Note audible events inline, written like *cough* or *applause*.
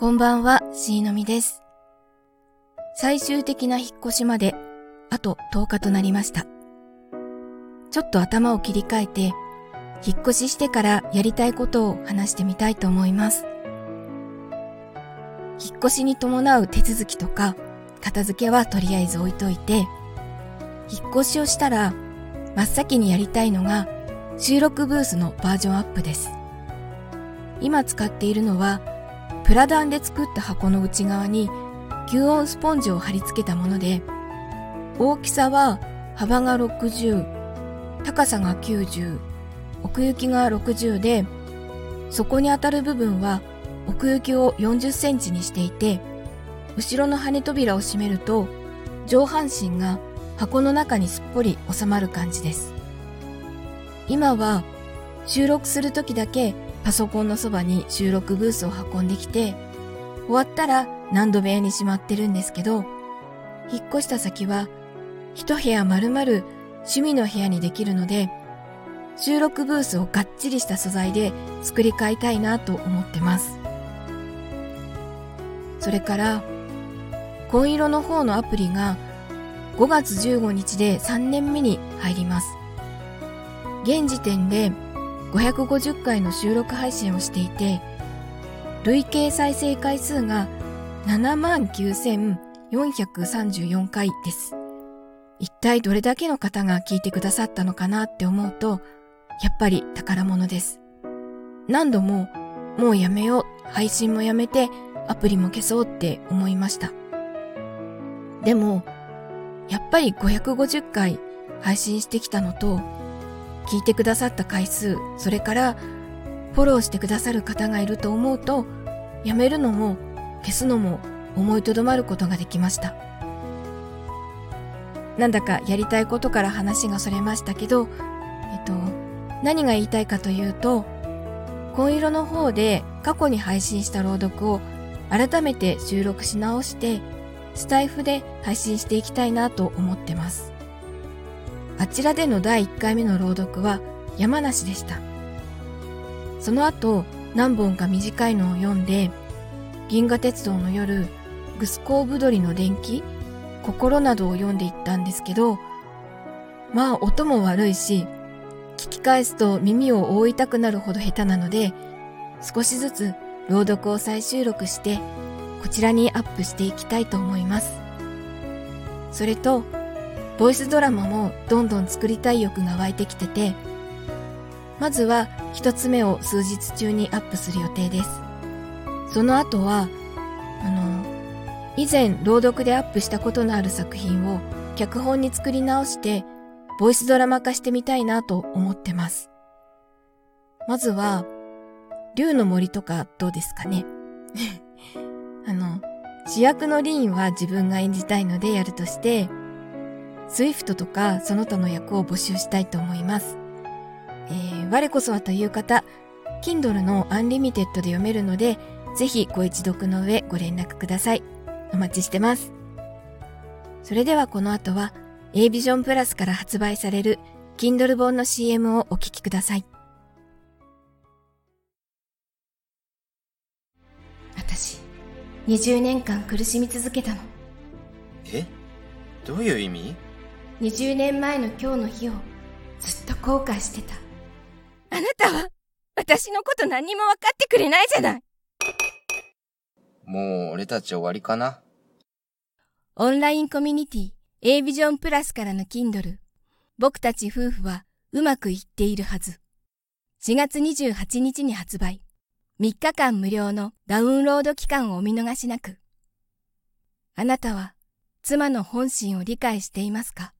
こんばんは、しーのみです。最終的な引っ越しまで、あと10日となりました。ちょっと頭を切り替えて、引っ越ししてからやりたいことを話してみたいと思います。引っ越しに伴う手続きとか、片付けはとりあえず置いといて、引っ越しをしたら、真っ先にやりたいのが、収録ブースのバージョンアップです。今使っているのはプラダンで作った箱の内側に吸音スポンジを貼り付けたもので、大きさは幅が60、高さが90、奥行きが60で、底に当たる部分は奥行きを40センチにしていて、後ろの羽扉を閉めると上半身が箱の中にすっぽり収まる感じです。今は収録する時だけパソコンのそばに収録ブースを運んできて、終わったら何度部屋にしまってるんですけど、引っ越した先は一部屋丸々趣味の部屋にできるので、収録ブースをがっちりした素材で作り変えたいなと思ってます。それから、紺色の方のアプリが5月15日で3年目に入ります。現時点で550回の収録配信をしていて、累計再生回数が79,434回です。一体どれだけの方が聞いてくださったのかなって思うと、やっぱり宝物です。何度も、もうやめよう、配信もやめて、アプリも消そうって思いました。でも、やっぱり550回配信してきたのと、聞いてくださった回数、それからフォローしてくださる方がいると思うと、やめるのも消すのも思いとどまることができました。なんだかやりたいことから話がそれましたけど、えっと、何が言いたいかというと、紺色の方で過去に配信した朗読を改めて収録し直して、スタイフで配信していきたいなと思ってます。あちらでの第1回目の朗読は山梨でした。その後何本か短いのを読んで、銀河鉄道の夜、グスコーブドリの電気、心などを読んでいったんですけど、まあ音も悪いし、聞き返すと耳を覆いたくなるほど下手なので、少しずつ朗読を再収録して、こちらにアップしていきたいと思います。それと、ボイスドラマもどんどん作りたい欲が湧いてきてて、まずは一つ目を数日中にアップする予定です。その後は、あの、以前朗読でアップしたことのある作品を脚本に作り直して、ボイスドラマ化してみたいなと思ってます。まずは、竜の森とかどうですかね *laughs* あの、主役のリーンは自分が演じたいのでやるとして、スイフトとかその他の役を募集したいと思います。えー、我こそはという方、Kindle のアンリミテッドで読めるので、ぜひご一読の上ご連絡ください。お待ちしてます。それではこの後は A ビジョンプラスから発売される Kindle 本の CM をお聞きください。私、20年間苦しみ続けたの。え？どういう意味？20年前の今日の日をずっと後悔してた。あなたは私のこと何にも分かってくれないじゃない。もう俺たち終わりかな？オンラインコミュニティ A ビジョンプラスからの Kindle 僕たち夫婦はうまくいっているはず。4月28日に発売。3日間無料のダウンロード期間をお見逃しなく。あなたは妻の本心を理解していますか？